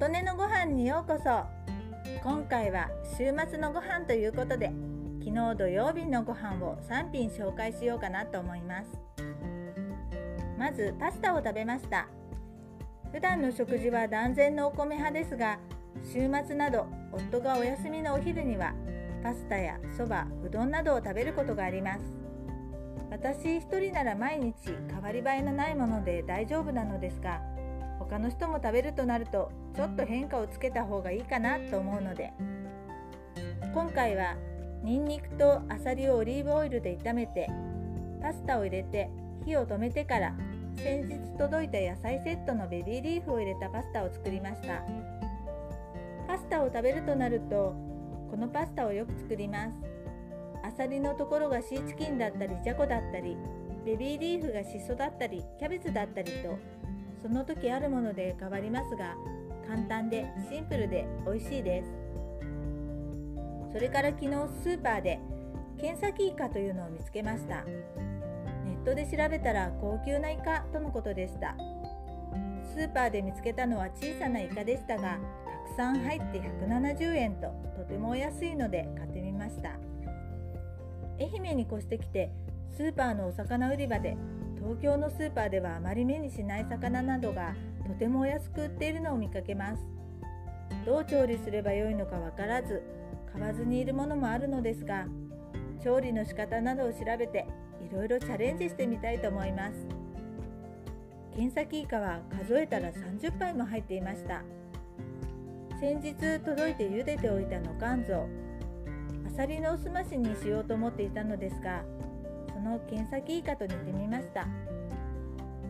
琴音のご飯にようこそ。今回は週末のご飯ということで昨日土曜日のご飯を3品紹介しようかなと思います。まずパスタを食べました。普段の食事は断然のお米派ですが週末など夫がお休みのお昼にはパスタやそばうどんなどを食べることがあります。私一人なら毎日変わり映えのないもので大丈夫なのですが他の人も食べるとなるとちょっと変化をつけた方がいいかなと思うので。今回はにんにくとあさりをオリーブオイルで炒めてパスタを入れて火を止めてから先日届いた野菜セットのベビーリーフを入れたパスタを作りました。パスタを食べるとなるとこのパスタをよく作ります。あさりのところがシーチキンだったりじゃこだったりベビーリーフがしそだったりキャベツだったりとその時あるもので変わりますが簡単でシンプルで美味しいです。それから昨日スーパーでケンサキイカというのを見つけました。ネットで調べたら高級なイカとのことでした。スーパーで見つけたのは小さなイカでしたがたくさん入って170円ととてもお安いので買ってみました。愛媛に越してきてスーパーのお魚売り場で東京のスーパーではあまり目にしない魚などがとてもお安く売っているのを見かけます。どう調理すればよいのかわからず買わずにいるものもあるのですが調理の仕方などを調べていろいろチャレンジしてみたいと思います。剣先イカは数えたら30杯も入っていました。先日届いて茹でておいたの肝臓あさりのおすましにしようと思っていたのですがその剣先イカと似てみました。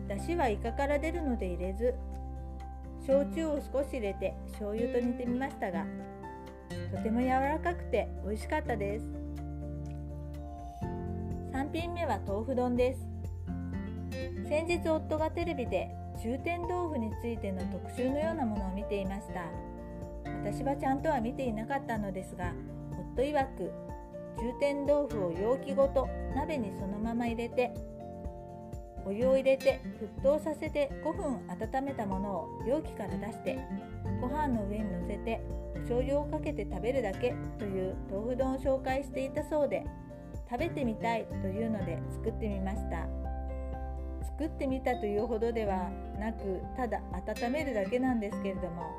だしはイカから出るので入れず焼酎を少し入れて醤油と煮てみましたがとても柔らかくて美味しかったです。3品目は豆腐丼です。先日夫がテレビで重点豆腐についての特集のようなものを見ていました。私はちゃんとは見ていなかったのですが夫曰く重点豆腐を容器ごと鍋にそのまま入れてお湯を入れて沸騰させて5分温めたものを容器から出してご飯の上にのせてお醤油をかけて食べるだけという豆腐丼を紹介していたそうで食べてみたいというので作ってみました。作ってみたというほどではなくただ温めるだけなんですけれども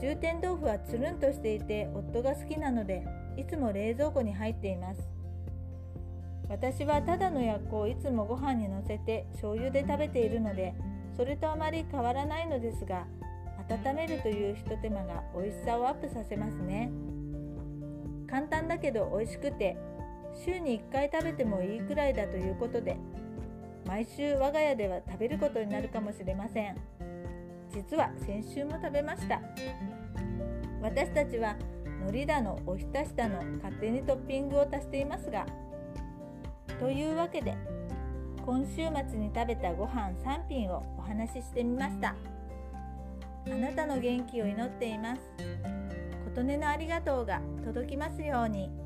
重点豆腐はつるんとしていて夫が好きなのでいつも冷蔵庫に入っています。私はただのやっこをいつもご飯にのせて醤油で食べているのでそれとあまり変わらないのですが温めるというひと手間が美味しさをアップさせますね。簡単だけど美味しくて週に1回食べてもいいくらいだということで毎週我が家では食べることになるかもしれません。実は先週も食べました。私たちは海苔だのおひたしだの勝手にトッピングを足していますがというわけで今週末に食べたご飯3品をお話ししてみましたあなたの元気を祈っています琴音のありがとうが届きますように。